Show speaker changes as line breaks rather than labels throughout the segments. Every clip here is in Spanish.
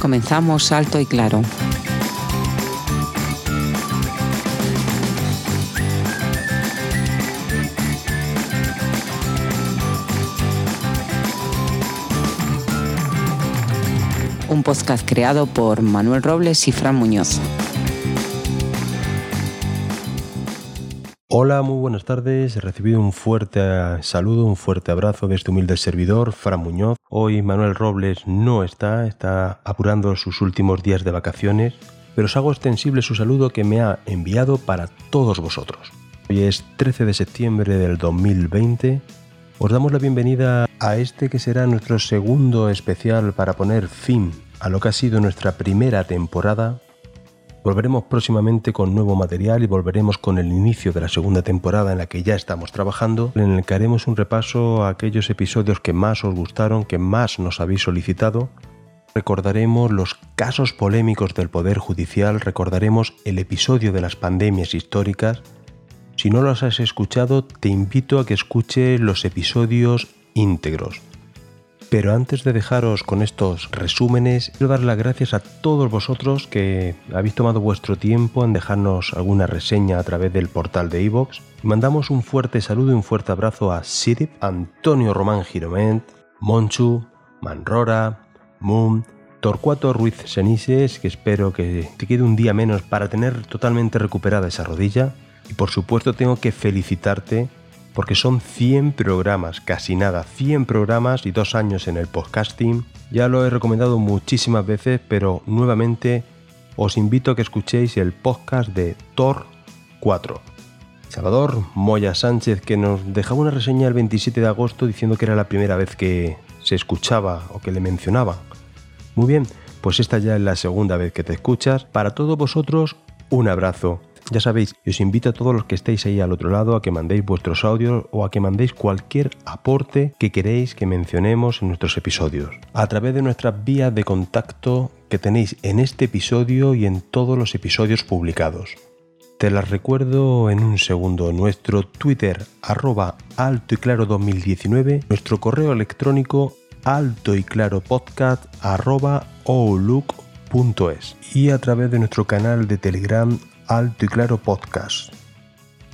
Comenzamos alto y claro. Un podcast creado por Manuel Robles y Fran Muñoz.
Hola, muy buenas tardes. He recibido un fuerte saludo, un fuerte abrazo de este humilde servidor, Fran Muñoz. Hoy Manuel Robles no está, está apurando sus últimos días de vacaciones, pero os hago extensible su saludo que me ha enviado para todos vosotros. Hoy es 13 de septiembre del 2020. Os damos la bienvenida a este que será nuestro segundo especial para poner fin a lo que ha sido nuestra primera temporada Volveremos próximamente con nuevo material y volveremos con el inicio de la segunda temporada en la que ya estamos trabajando, en el que haremos un repaso a aquellos episodios que más os gustaron, que más nos habéis solicitado. Recordaremos los casos polémicos del Poder Judicial, recordaremos el episodio de las pandemias históricas. Si no los has escuchado, te invito a que escuches los episodios íntegros. Pero antes de dejaros con estos resúmenes, quiero dar las gracias a todos vosotros que habéis tomado vuestro tiempo en dejarnos alguna reseña a través del portal de iVoox. Mandamos un fuerte saludo y un fuerte abrazo a Sirip, Antonio Román Giroment, Monchu, Manrora, Moon, Torcuato Ruiz Senises, que espero que te quede un día menos para tener totalmente recuperada esa rodilla. Y por supuesto tengo que felicitarte porque son 100 programas, casi nada, 100 programas y dos años en el podcasting. Ya lo he recomendado muchísimas veces, pero nuevamente os invito a que escuchéis el podcast de Thor 4. Salvador Moya Sánchez, que nos dejaba una reseña el 27 de agosto diciendo que era la primera vez que se escuchaba o que le mencionaba. Muy bien, pues esta ya es la segunda vez que te escuchas. Para todos vosotros, un abrazo ya sabéis, os invito a todos los que estéis ahí al otro lado a que mandéis vuestros audios o a que mandéis cualquier aporte que queréis que mencionemos en nuestros episodios. A través de nuestras vías de contacto que tenéis en este episodio y en todos los episodios publicados. Te las recuerdo en un segundo. Nuestro Twitter arroba alto y claro 2019, nuestro correo electrónico alto y claro podcast arroba outlook.es y a través de nuestro canal de Telegram Alto y Claro Podcast.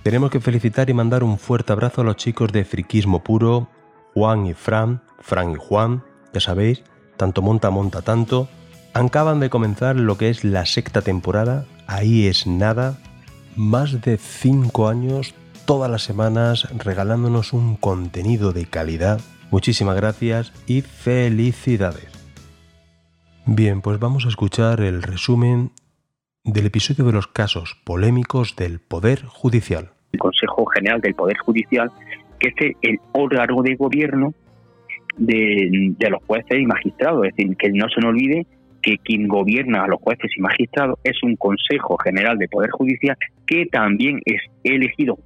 Tenemos que felicitar y mandar un fuerte abrazo a los chicos de Friquismo Puro, Juan y Fran, Fran y Juan, ya sabéis, tanto monta monta tanto. Acaban de comenzar lo que es la sexta temporada, ahí es nada, más de 5 años, todas las semanas regalándonos un contenido de calidad. Muchísimas gracias y felicidades. Bien, pues vamos a escuchar el resumen del episodio de los casos polémicos del Poder Judicial.
El Consejo General del Poder Judicial, que es el órgano de gobierno de, los jueces y magistrados. Es decir, que no se nos olvide que quien gobierna a los jueces y magistrados es un Consejo General del Poder Judicial que también es elegido,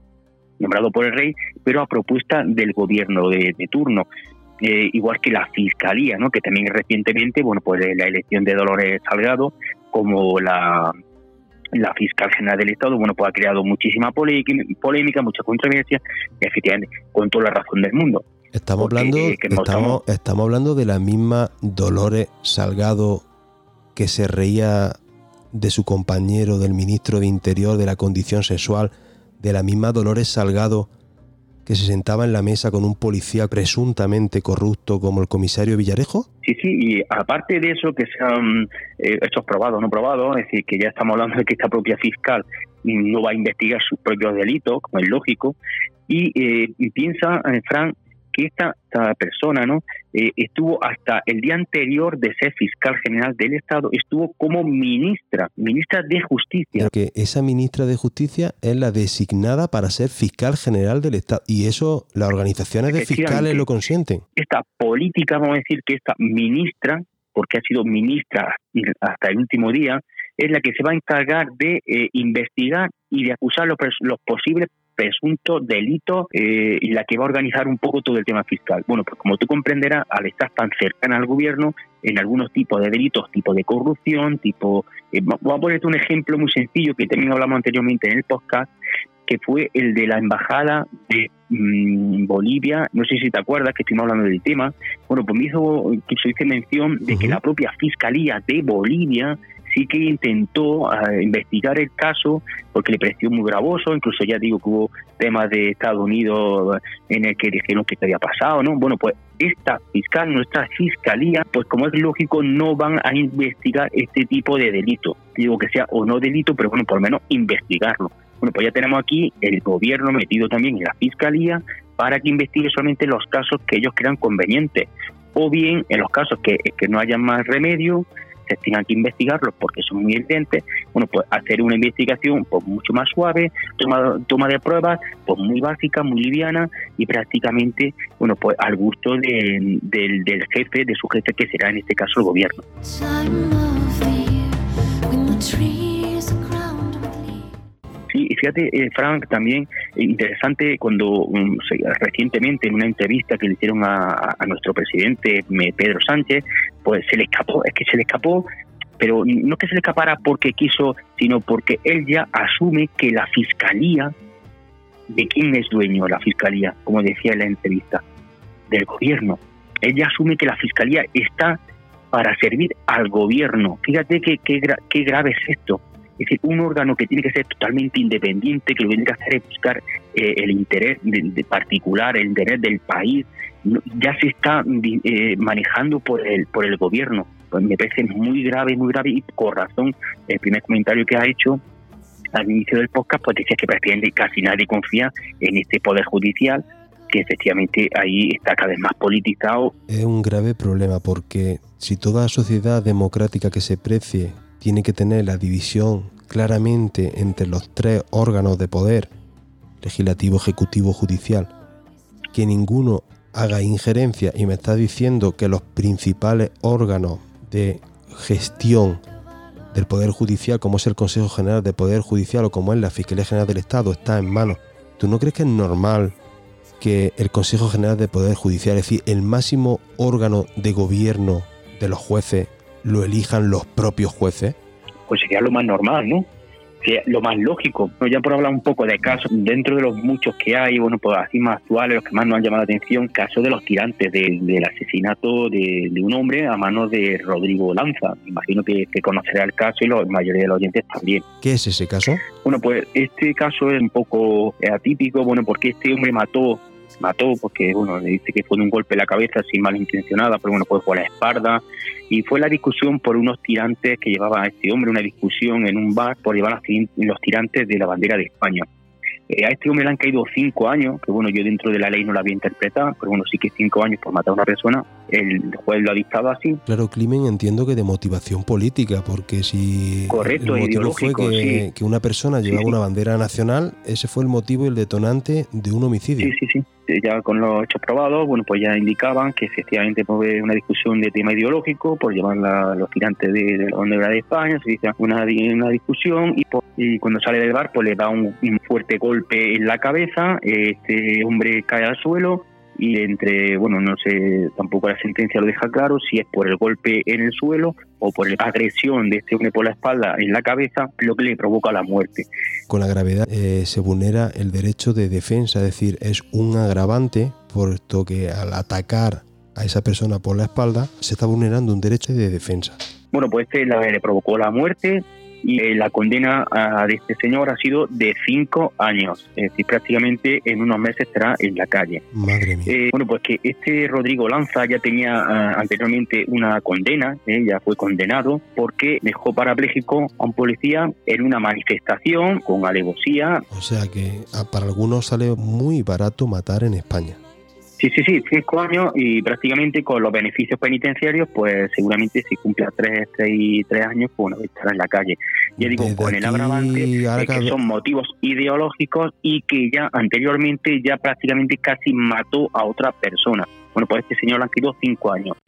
nombrado por el rey, pero a propuesta del gobierno de, turno. Eh, igual que la fiscalía, ¿no? que también recientemente, bueno, pues la elección de Dolores Salgado como la la fiscal general del Estado, bueno, pues ha creado muchísima polémica, mucha controversia, y efectivamente, con toda la razón del mundo.
Estamos hablando, eh, estamos, estamos hablando de la misma Dolores Salgado que se reía de su compañero, del ministro de Interior, de la condición sexual, de la misma Dolores Salgado que se sentaba en la mesa con un policía presuntamente corrupto como el comisario Villarejo?
Sí, sí, y aparte de eso, que sean eh, hechos probados no probados, es decir, que ya estamos hablando de que esta propia fiscal no va a investigar sus propios delitos, como es lógico, y, eh, piensa, eh, Fran, que esta, persona no eh, estuvo hasta el día anterior de ser fiscal general del Estado, estuvo como ministra, ministra de Justicia.
Que esa ministra de Justicia es la designada para ser fiscal general del Estado y eso las organizaciones de fiscales lo consienten.
Esta política, vamos a decir que esta ministra, porque ha sido ministra hasta el último día, es la que se va a encargar de eh, investigar y de acusar los, los posibles presunto delito eh, y la que va a organizar un poco todo el tema fiscal. Bueno, pues como tú comprenderás, al estar tan cercana al gobierno, en algunos tipos de delitos, tipo de corrupción, tipo... Eh, voy a ponerte un ejemplo muy sencillo que también hablamos anteriormente en el podcast, que fue el de la embajada de mm, Bolivia. No sé si te acuerdas que estuvimos hablando del tema. Bueno, pues me hizo, se hice mención de que la propia Fiscalía de Bolivia sí que intentó ah, investigar el caso porque le pareció muy gravoso, incluso ya digo que hubo temas de Estados Unidos en el que dijeron que había pasado, ¿no? Bueno, pues esta fiscal, nuestra fiscalía, pues como es lógico, no van a investigar este tipo de delito. Digo que sea o no delito, pero bueno, por lo menos investigarlo. Bueno, pues ya tenemos aquí el gobierno metido también en la fiscalía para que investigue solamente los casos que ellos crean convenientes. O bien, en los casos que, que no haya más remedio, se tengan que investigarlos porque son muy evidentes, bueno, pues hacer una investigación pues mucho más suave, toma, toma de pruebas pues muy básica, muy liviana y prácticamente, bueno, pues al gusto del, del jefe, de su jefe que será en este caso el gobierno. Fíjate, eh, Frank, también eh, interesante cuando um, recientemente en una entrevista que le hicieron a, nuestro presidente Pedro Sánchez, pues se le escapó, es que se le escapó, pero no que se le escapara porque quiso, sino porque él ya asume que la fiscalía, ¿de quién es dueño la fiscalía? Como decía en la entrevista, del gobierno. Él ya asume que la fiscalía está para servir al gobierno. Fíjate que, qué grave es esto es decir, un órgano que tiene que ser totalmente independiente, que lo que tiene que hacer es buscar eh, el interés de, particular, el interés del país, ya se está eh, manejando por el, por el gobierno. Pues me parece muy grave, muy grave y con razón el primer comentario que ha hecho al inicio del podcast, pues decía que prácticamente casi nadie confía en este poder judicial, que efectivamente ahí está cada vez más politizado.
Es un grave problema porque si toda sociedad democrática que se precie tiene que tener la división claramente entre los tres órganos de poder, legislativo, ejecutivo, judicial, que ninguno haga injerencia y me está diciendo que los principales órganos de gestión del Poder Judicial, como es el Consejo General de Poder Judicial o como es la Fiscalía General del Estado, está en manos. ¿Tú no crees que es normal que el Consejo General de Poder Judicial, es decir, el máximo órgano de gobierno de los jueces, lo elijan los propios jueces?
Pues sería lo más normal, ¿no? Sería lo más lógico. Ya por hablar un poco de casos, dentro de los muchos que hay, bueno, pues así más actuales, los que más nos han llamado la atención, caso de los tirantes, del asesinato de, un hombre a manos de Rodrigo Lanza. Imagino que, que conocerá el caso y la mayoría de los oyentes también.
¿Qué es ese caso?
Bueno, pues este caso es un poco atípico, bueno, porque este hombre mató mató porque bueno le dice que fue un golpe en la cabeza sin malintencionada pero bueno pues por la espalda y fue la discusión por unos tirantes que llevaba a este hombre una discusión en un bar por llevar los tirantes de la bandera de España. Eh, a este hombre le han caído cinco años, que bueno, yo dentro de la ley no la había interpretado, pero bueno, sí que cinco años por matar a una persona, el juez lo ha dictado así.
Claro, crimen entiendo que de motivación política, porque si
Correcto,
el motivo fue que, que, una persona llevaba una bandera nacional, ese fue el motivo y el detonante de un homicidio.
Sí, sí, sí ya con los hechos probados, bueno, pues ya indicaban que efectivamente fue una discusión de tema ideológico por llevar los tirantes de, de la bandera de España, se dice una, una discusión y, y, cuando sale del bar pues le da un, fuerte golpe en la cabeza, este hombre cae al suelo y entre, bueno, no sé, tampoco la sentencia lo deja claro si es por el golpe en el suelo o por la agresión de este hombre por la espalda en la cabeza lo que le provoca la muerte.
Con la gravedad eh, se vulnera el derecho de defensa, es decir, es un agravante, puesto que al atacar a esa persona por la espalda se está vulnerando un derecho de defensa.
Bueno, pues este le provocó la muerte y eh, la condena a, de este señor ha sido de cinco años, es decir, prácticamente en unos meses estará en la calle.
Madre mía.
Eh, bueno, pues que este Rodrigo Lanza ya tenía ah, anteriormente una condena, eh, ya fue condenado porque dejó parapléjico a un policía en una manifestación con alevosía.
O sea que ah, para algunos sale muy barato matar en España.
Sí, sí, sí, cinco años y prácticamente con los beneficios penitenciarios, pues seguramente si cumple tres, tres, tres años, pues bueno, estará en la calle. Ya digo,
Desde
con el agravante de
ahora
que son motivos ideológicos y que ya anteriormente ya prácticamente casi mató a otra persona. Bueno, pues este señor le han quedado cinco años.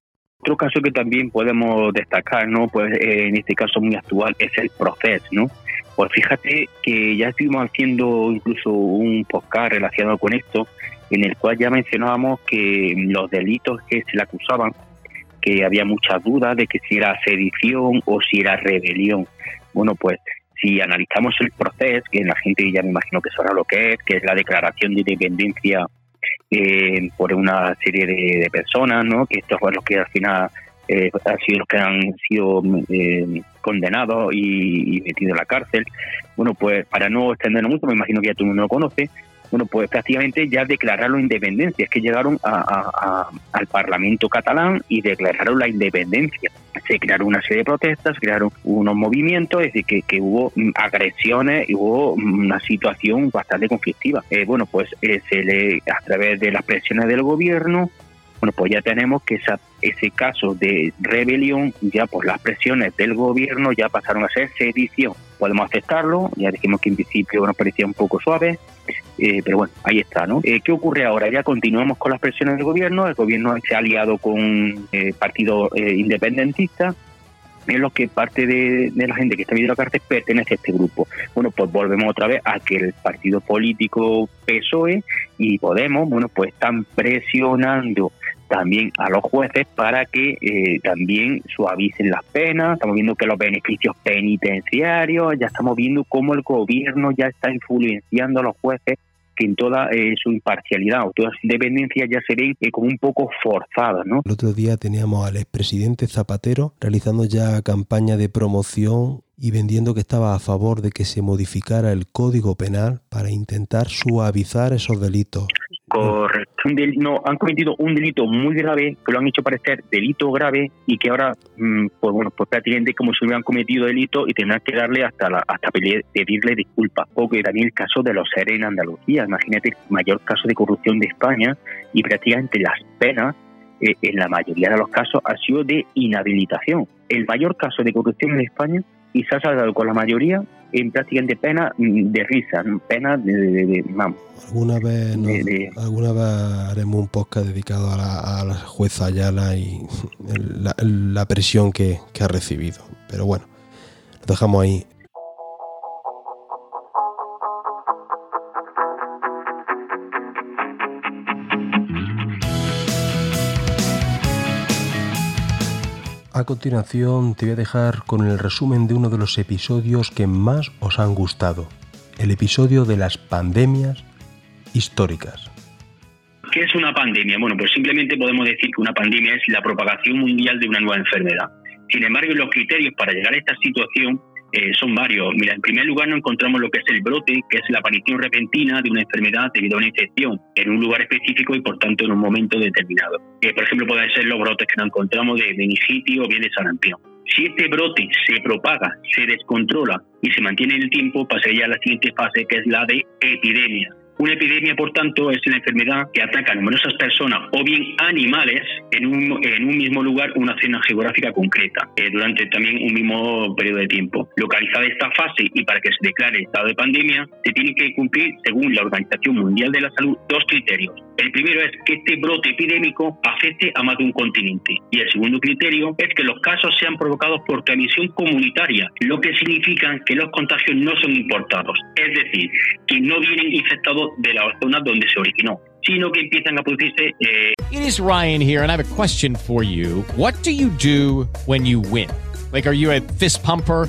Otro caso que también podemos destacar, ¿no? Pues eh, en este caso muy actual es el proceso, ¿no? Pues fíjate que ya estuvimos haciendo incluso un podcast relacionado con esto, en el cual ya mencionábamos que los delitos que se le acusaban, que había muchas dudas de que si era sedición o si era rebelión. Bueno, pues si analizamos el proceso, que la gente ya me imagino que sabrá lo que es, que es la declaración de independencia eh, por una serie de, personas, ¿no? que estos son los que al final eh, han sido los que han sido eh, condenados y, y metidos en la cárcel. Bueno, pues para no extendernos mucho, me imagino que ya todo el mundo lo conoce, bueno, pues prácticamente ya declararon independencia, es que llegaron a- al Parlamento catalán y declararon la independencia. Se crearon una serie de protestas, crearon unos movimientos, es decir, que, que hubo mm, agresiones y hubo mm, una situación bastante conflictiva. Eh, bueno, pues eh, se le, a través de las presiones del gobierno, bueno, pues ya tenemos que esa, ese caso de rebelión, ya por las presiones del gobierno, ya pasaron a ser sedición. Podemos aceptarlo, ya dijimos que en principio nos parecía un poco suave, eh, pero bueno, ahí está, ¿no? Eh, ¿Qué ocurre ahora? Ya continuamos con las presiones del gobierno, el gobierno se ha aliado con eh, partido eh, independentista, en los que parte de, la gente que está viviendo la cárcel pertenece a este grupo. Bueno, pues volvemos otra vez a que el partido político PSOE y Podemos, bueno, pues están presionando también a los jueces para que eh, también suavicen las penas. Estamos viendo que los beneficios penitenciarios, ya estamos viendo cómo el gobierno ya está influenciando a los jueces que en toda eh, su imparcialidad o toda su independencia ya se ven eh, como un poco forzadas, ¿no?
El otro día teníamos al expresidente Zapatero realizando ya campaña de promoción y vendiendo que estaba a favor de que se modificara el Código Penal para intentar suavizar esos delitos.
Correcto. No, han cometido un delito muy grave, que lo han hecho parecer delito grave y que ahora, mm, pues bueno, pues prácticamente como si hubieran cometido delito y tendrán que darle hasta la, hasta pedirle disculpas. O que también el caso de los seres en Andalucía, imagínate el mayor caso de corrupción de España y prácticamente las penas eh, en la mayoría de los casos ha sido de inhabilitación. El mayor caso de corrupción en España y se ha saldado con la mayoría en prácticamente pena de risa, pena de, de- vamos,
Alguna vez, nos-
De- de-
alguna vez haremos un podcast dedicado a la, a la jueza Ayala y el- la, la presión que, que ha recibido. Pero bueno, lo dejamos ahí. A continuación te voy a dejar con el resumen de uno de los episodios que más os han gustado, el episodio de las pandemias históricas.
¿Qué es una pandemia? Bueno, pues simplemente podemos decir que una pandemia es la propagación mundial de una nueva enfermedad. Sin embargo, los criterios para llegar a esta situación eh, son varios. Mira, en primer lugar nos encontramos lo que es el brote, que es la aparición repentina de una enfermedad debido a una infección en un lugar específico y por tanto en un momento determinado. Eh, por ejemplo, pueden ser los brotes que nos encontramos de meningitis o bien de sarampión. Si este brote se propaga, se descontrola y se mantiene en el tiempo, pasaría a la siguiente fase, que es la de epidemia. Una epidemia, por tanto, es una enfermedad que ataca a numerosas personas o bien animales en un, en un mismo lugar, una zona geográfica concreta, eh, durante también un mismo periodo de tiempo. Localizada esta fase y para que se declare estado de pandemia, se tiene que cumplir, según la Organización Mundial de la Salud, dos criterios. El primero es que este brote epidémico afecte a más de un continente. Y el segundo criterio es que los casos sean provocados por transmisión comunitaria, lo que significa que los contagios no son importados. Es decir, que no vienen infectados de la zona donde se originó, sino que empiezan a producirse eh,
It is Ryan here, and I have a question for you. What do you do when you win? Like, are you a fist pumper?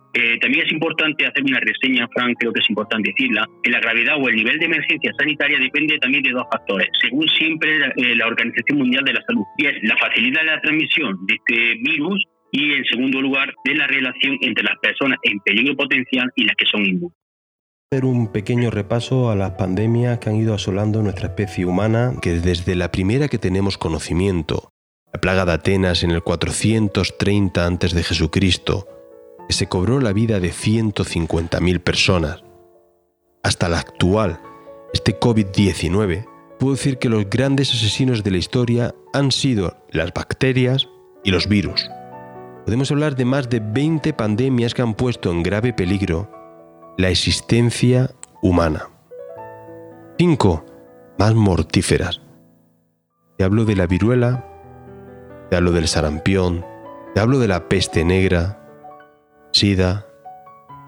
Eh, también es importante hacer una reseña, Frank, creo que es importante decirla, que la gravedad o el nivel de emergencia sanitaria depende también de dos factores, según siempre la, eh, Organización Mundial de la Salud, y la facilidad de la transmisión de este virus y, en segundo lugar, de la relación entre las personas en peligro potencial y las que son inmunes.
Hacer un pequeño repaso a las pandemias que han ido asolando nuestra especie humana, que desde la primera que tenemos conocimiento, la plaga de Atenas en el 430 a.C., se cobró la vida de 150.000 personas, hasta la actual, este COVID-19, puedo decir que los grandes asesinos de la historia han sido las bacterias y los virus. Podemos hablar de más de 20 pandemias que han puesto en grave peligro la existencia humana. 5. Más mortíferas. Te hablo de la viruela, te hablo del sarampión, te hablo de la peste negra, SIDA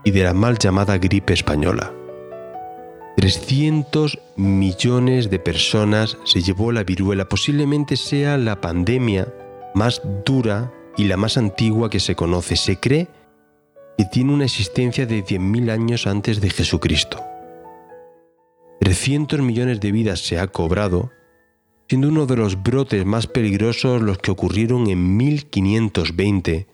y de la mal llamada gripe española. 300 millones de personas se llevó la viruela, posiblemente sea la pandemia más dura y la más antigua que se conoce. Se cree que tiene una existencia de 10.000 años antes de Jesucristo. 300 millones de vidas se ha cobrado, siendo uno de los brotes más peligrosos los que ocurrieron en 1520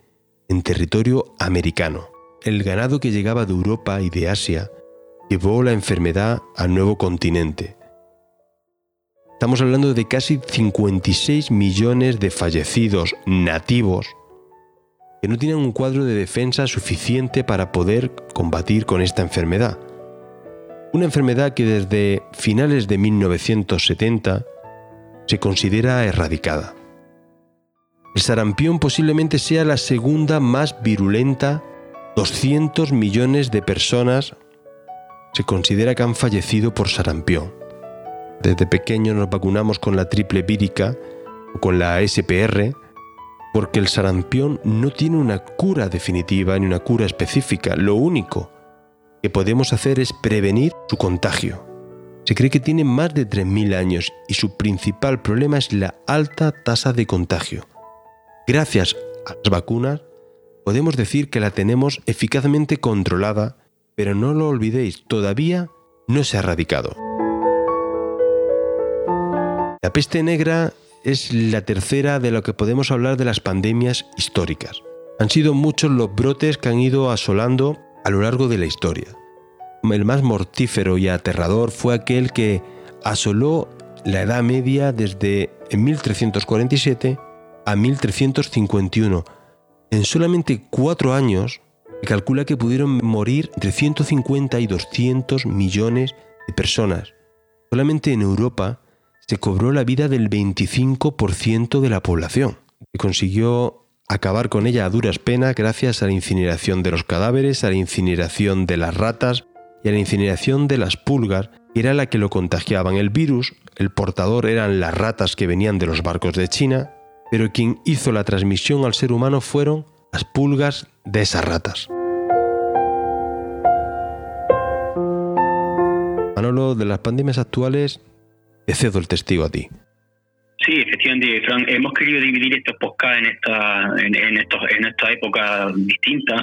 en territorio americano. El ganado que llegaba de Europa y de Asia llevó la enfermedad al nuevo continente. Estamos hablando de casi 56 millones de fallecidos nativos que no tienen un cuadro de defensa suficiente para poder combatir con esta enfermedad. Una enfermedad que desde finales de 1970 se considera erradicada. El sarampión posiblemente sea la segunda más virulenta. 200 millones de personas se considera que han fallecido por sarampión. Desde pequeños nos vacunamos con la triple vírica o con la SPR porque el sarampión no tiene una cura definitiva ni una cura específica. Lo único que podemos hacer es prevenir su contagio. Se cree que tiene más de 3.000 años y su principal problema es la alta tasa de contagio. Gracias a las vacunas, podemos decir que la tenemos eficazmente controlada, pero no lo olvidéis, todavía no se ha erradicado. La peste negra es la tercera de lo que podemos hablar de las pandemias históricas. Han sido muchos los brotes que han ido asolando a lo largo de la historia. El más mortífero y aterrador fue aquel que asoló la Edad Media desde 1347 a 1351. En solamente cuatro años, se calcula que pudieron morir entre 150 y 200 millones de personas. Solamente en Europa se cobró la vida del 25% de la población. Se consiguió acabar con ella a duras penas gracias a la incineración de los cadáveres, a la incineración de las ratas y a la incineración de las pulgas, que era la que lo contagiaban. El virus, el portador eran las ratas que venían de los barcos de China, pero quien hizo la transmisión al ser humano fueron las pulgas de esas ratas. Manolo, de las pandemias actuales, te cedo el testigo a ti.
Sí, efectivamente, Fran, hemos querido dividir estos podcasts en esta, en, estos, en esta época distintas.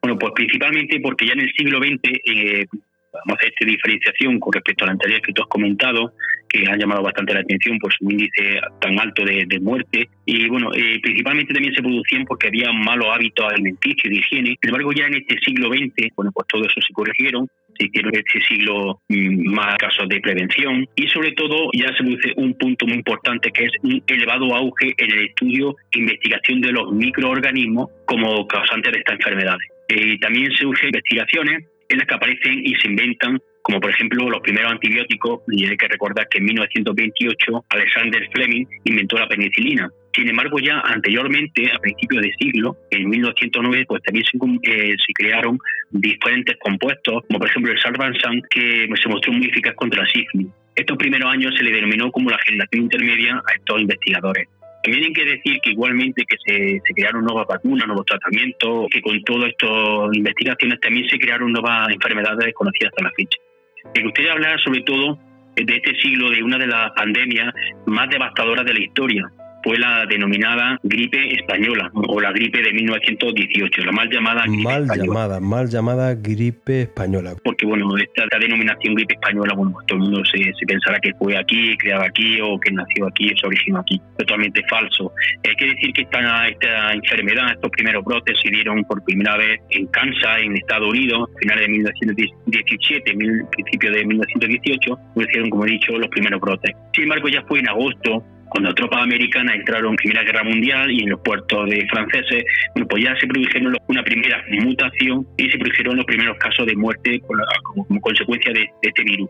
Bueno, pues principalmente porque ya en el siglo XX vamos a esta diferenciación con respecto a la anterior que tú has comentado, que ha llamado bastante la atención por su índice tan alto de, muerte. Y bueno, eh, principalmente también se producían porque había malos hábitos alimenticios de higiene. Sin embargo, ya en este siglo XX, bueno, pues todo eso se corrigieron se hicieron este siglo mm, más casos de prevención y sobre todo ya se produce un punto muy importante que es un elevado auge en el estudio e investigación de los microorganismos como causantes de estas enfermedades. Eh, también se usan investigaciones en las que aparecen y se inventan como por ejemplo los primeros antibióticos, y hay que recordar que en 1928 Alexander Fleming inventó la penicilina. Sin embargo, ya anteriormente, a principios de siglo, en 1909, pues también se, eh, se crearon diferentes compuestos, como por ejemplo el sarbansan, que se mostró muy eficaz contra la sífilis. Estos primeros años se le denominó como la generación intermedia a estos investigadores. También hay que decir que igualmente que se, crearon nuevas vacunas, nuevos tratamientos, que con todas estas investigaciones también se crearon nuevas enfermedades desconocidas hasta la fecha. Me gustaría hablar sobre todo de este siglo de una de las pandemias más devastadoras de la historia, fue la denominada gripe española o la gripe de 1918, la mal llamada gripe
mal
española.
llamada, mal llamada gripe española.
Porque bueno, esta, esta denominación gripe española, bueno, pues todo el mundo se, se pensará que fue aquí, creado aquí o que nació aquí, se originó aquí. Totalmente falso. Hay que decir que esta, esta enfermedad, estos primeros brotes se dieron por primera vez en Kansas, en Estados Unidos, a finales de 1917, mil- principio de 1918, hicieron, como he dicho, los primeros brotes. Sin embargo, ya fue en agosto cuando tropas americanas entraron en Primera Guerra Mundial y en los puertos de franceses, bueno, pues ya se produjeron una primera mutación y se produjeron los primeros casos de muerte como, consecuencia de, este virus.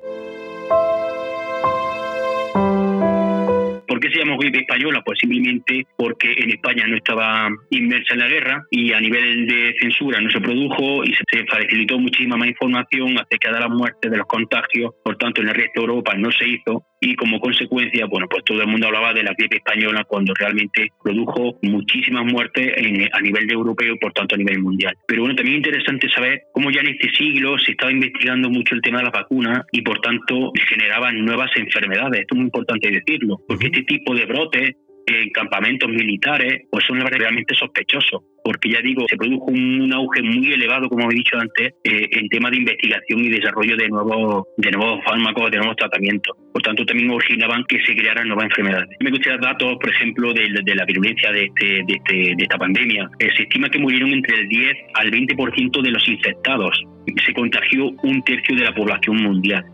¿Por qué se llamó gripe española? Pues simplemente porque en España no estaba inmersa en la guerra y a nivel de censura no se produjo y se facilitó muchísima más información acerca de las muertes, de los contagios. Por tanto, en el resto de Europa no se hizo y como consecuencia, bueno, pues todo el mundo hablaba de la gripe española cuando realmente produjo muchísimas muertes en- a nivel de europeo y por tanto a nivel mundial. Pero bueno, también es interesante saber cómo ya en este siglo se estaba investigando mucho el tema de las vacunas y por tanto generaban nuevas enfermedades. Esto es muy importante decirlo, porque este tipo de brotes en campamentos militares pues son realmente sospechosos porque ya digo se produjo un, auge muy elevado como he dicho antes eh, en temas de investigación y desarrollo de nuevos de nuevos fármacos de nuevos tratamientos. Por tanto también originaban que se crearan nuevas enfermedades. Me gustaría datos por ejemplo de, de la virulencia de, este, de, este, de esta pandemia. Eh, se estima que murieron entre el 10 al 20% de los infectados. Se contagió un tercio de la población mundial.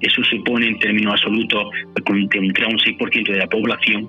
Eso supone en términos absolutos pues, 3 a un 6% de la población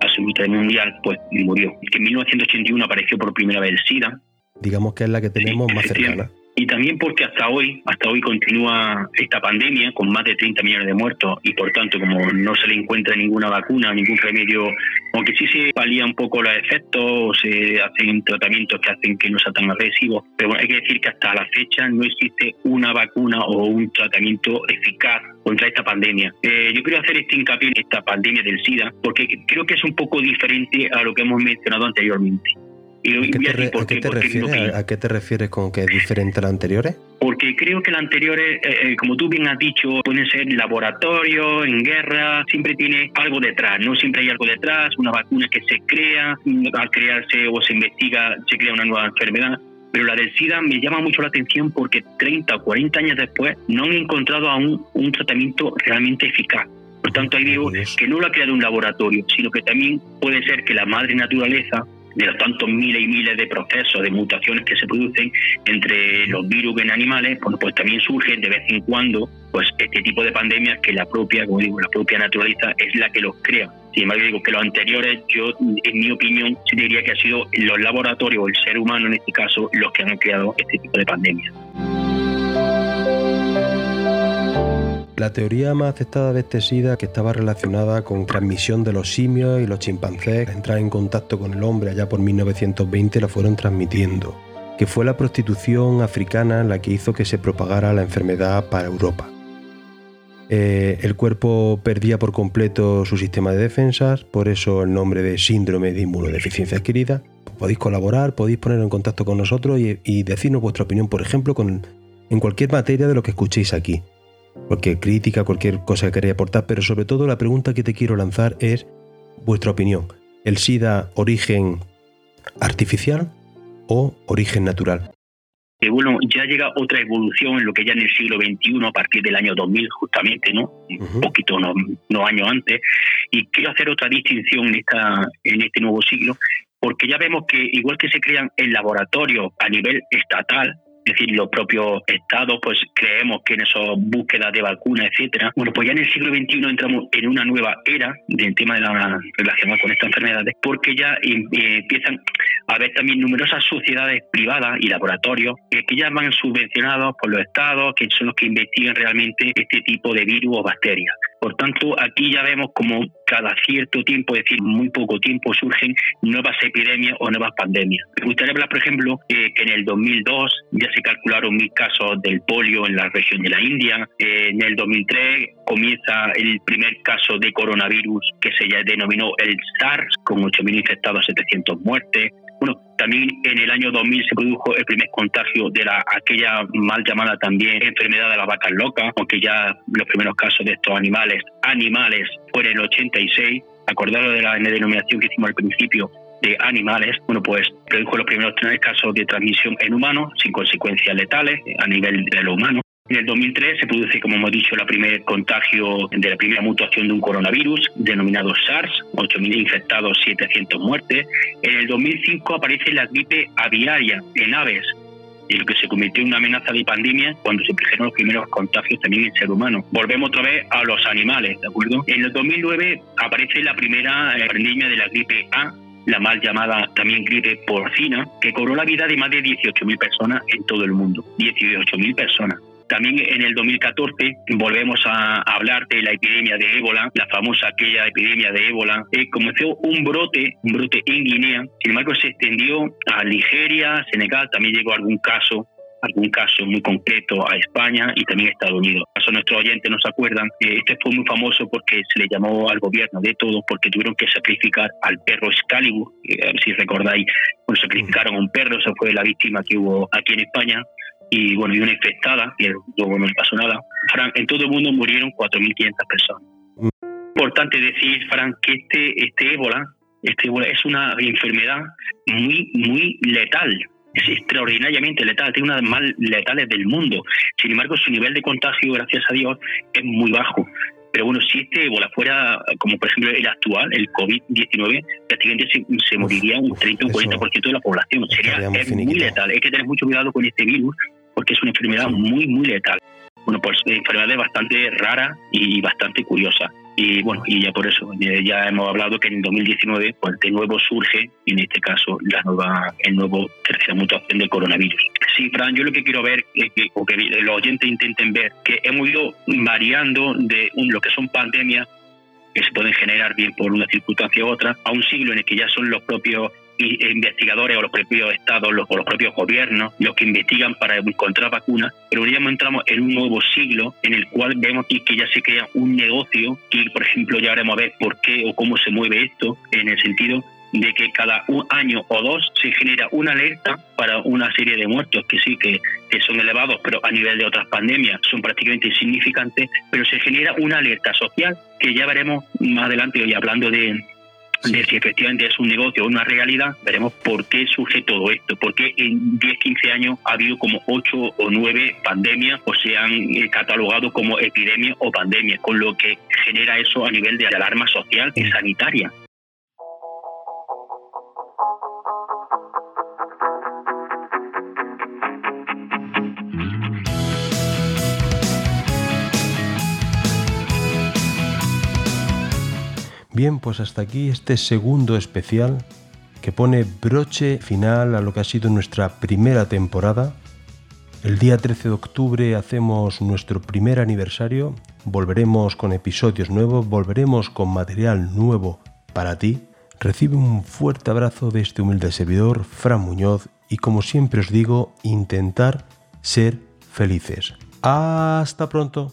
absoluta del mundial, pues murió. Que en 1981 apareció por primera vez el SIDA,
Digamos que es la que tenemos más
efectivamente.
cercana.
Y también porque hasta hoy, hasta hoy continúa esta pandemia con más de 30 millones de muertos y por tanto como no se le encuentra ninguna vacuna, ningún remedio, aunque sí se palía un poco los efectos, o se hacen tratamientos que hacen que no sea tan agresivo, pero bueno, hay que decir que hasta la fecha no existe una vacuna o un tratamiento eficaz contra esta pandemia. Eh, yo quiero hacer este hincapié en esta pandemia del SIDA porque creo que es un poco diferente a lo que hemos mencionado anteriormente. Y
¿A qué te,
a
qué te refieres?
opinión.
¿A, qué te refieres con que es diferente a las anteriores?
Porque creo que las anteriores, eh, eh, como tú bien has dicho, pueden ser laboratorios, en guerra, siempre tiene algo detrás, ¿no? Siempre hay algo detrás, una vacuna que se crea, al crearse o se investiga, se crea una nueva enfermedad. Pero la del SIDA me llama mucho la atención porque 30 o 40 años después no han encontrado aún un tratamiento realmente eficaz. Por tanto, ahí digo que no lo ha creado un laboratorio, sino que también puede ser que la madre naturaleza, de los tantos miles y miles de procesos, de mutaciones que se producen entre los virus en animales, bueno, pues también surgen de vez en cuando pues este tipo de pandemias que la propia, como digo, la propia naturaleza es la que los crea. Sin embargo, digo que los anteriores, yo, en mi opinión, diría que ha sido los laboratorios o el ser humano en este caso los que han creado este tipo de pandemias.
La teoría más aceptada de este SIDA que estaba relacionada con transmisión de los simios y los chimpancés, entrar en contacto con el hombre allá por 1920 la fueron transmitiendo, que fue la prostitución africana la que hizo que se propagara la enfermedad para Europa. Eh, el cuerpo perdía por completo su sistema de defensas, por eso el nombre de síndrome de inmunodeficiencia adquirida. Podéis colaborar, podéis poner en contacto con nosotros y, y decirnos vuestra opinión, por ejemplo, con, en cualquier materia de lo que escuchéis aquí cualquier crítica, cualquier cosa que queráis aportar, pero sobre todo la pregunta que te quiero lanzar es vuestra opinión. ¿El SIDA origen artificial o origen natural?
que bueno, ya llega otra evolución en lo que ya en el siglo XXI, a partir del año 2000 justamente, ¿no? Un poquito, unos, unos años antes, y quiero hacer otra distinción en, esta, en este nuevo siglo, porque ya vemos que igual que se crean en laboratorios a nivel estatal, es decir, los propios estados, pues creemos que en esas búsquedas de vacunas, etcétera. Bueno, pues ya en el siglo XXI entramos en una nueva era del tema de la relacionada con estas enfermedades, porque ya empiezan a haber también numerosas sociedades privadas y laboratorios eh, que ya van subvencionados por los estados, que son los que investigan realmente este tipo de virus o bacterias. Por tanto, aquí ya vemos como cada cierto tiempo, es decir, muy poco tiempo, surgen nuevas epidemias o nuevas pandemias. Me gustaría hablar, por ejemplo, eh, que en el 2002 ya se calcularon mil casos del polio en la región de la India. Eh, en el 2003 comienza el primer caso de coronavirus que se ya denominó el SARS, con 8.000 infectados, 700 muertes. Bueno, también en el año 2000 se produjo el primer contagio de la aquella mal llamada también enfermedad de las vacas locas, aunque ya los primeros casos de estos animales, animales, fueron en el 86. Acordaros de la denominación que hicimos al principio de animales, bueno, pues produjo los primeros tres casos de transmisión en humanos, sin consecuencias letales a nivel de lo humano. En el 2003 se produce, como hemos dicho, el primer contagio de la primera mutación de un coronavirus denominado SARS, 8.000 infectados, 700 muertes. En el 2005 aparece la gripe aviaria en aves, y lo que se convirtió en una amenaza de pandemia cuando se produjeron los primeros contagios también en ser humano. Volvemos otra vez a los animales, ¿de acuerdo? En el 2009 aparece la primera eh, pandemia de la gripe A, la mal llamada también gripe porcina, que cobró la vida de más de 18.000 personas en todo el mundo. 18.000 personas. También en el 2014 volvemos a hablar de la epidemia de ébola, la famosa aquella epidemia de ébola. Eh, comenzó un brote, un brote en Guinea, sin embargo se extendió a Nigeria, Senegal, también llegó algún caso algún caso muy concreto a España y también a Estados Unidos. Caso nuestros oyentes no se acuerdan, este fue muy famoso porque se le llamó al gobierno de todo porque tuvieron que sacrificar al perro Excalibur, eh, si recordáis, cuando sacrificaron a un perro, esa fue la víctima que hubo aquí en España, y bueno, y una infectada, y luego no pasó nada. Fran, en todo el mundo murieron 4.500 personas. Importante decir, Fran, que este, este ébola, este ébola es una enfermedad muy, muy letal. Es extraordinariamente letal, tiene una de las más letales del mundo. Sin embargo, su nivel de contagio, gracias a Dios, es muy bajo. Pero bueno, si este ébola fuera, como por ejemplo el actual, el COVID-19, prácticamente se, se moriría un 30 o un 40% de la población. Sería es muy letal. Hay que tener mucho cuidado con este virus porque es una enfermedad muy, muy letal. Bueno, pues enfermedad es bastante rara y bastante curiosa. Y bueno, y ya por eso, ya hemos hablado que en 2019, pues de nuevo surge, en este caso, la nueva, el nuevo tercera mutación del coronavirus. Sí, Fran, yo lo que quiero ver, que, o que los oyentes intenten ver, que hemos ido variando de lo que son pandemias que se pueden generar bien por una circunstancia u otra, a un siglo en el que ya son los propios investigadores o los propios estados los, o los propios gobiernos los que investigan para encontrar vacunas, pero ya entramos en un nuevo siglo en el cual vemos aquí que ya se crea un negocio, que por ejemplo ya veremos a ver por qué o cómo se mueve esto, en el sentido de que cada un año o dos se genera una alerta para una serie de muertos que sí que, que, son elevados, pero a nivel de otras pandemias son prácticamente insignificantes, pero se genera una alerta social que ya veremos más adelante hoy hablando de, de si efectivamente es un negocio o una realidad, veremos por qué surge todo esto, porque en 10, 15 años ha habido como 8 o 9 pandemias o se han eh, catalogado como epidemia o pandemia, con lo que genera eso a nivel de alarma social y sanitaria.
Bien, pues hasta aquí este segundo especial que pone broche final a lo que ha sido nuestra primera temporada. El día 13 de octubre hacemos nuestro primer aniversario, volveremos con episodios nuevos, volveremos con material nuevo para ti. Recibe un fuerte abrazo de este humilde servidor, Fran Muñoz, y como siempre os digo, intentar ser felices. Hasta pronto.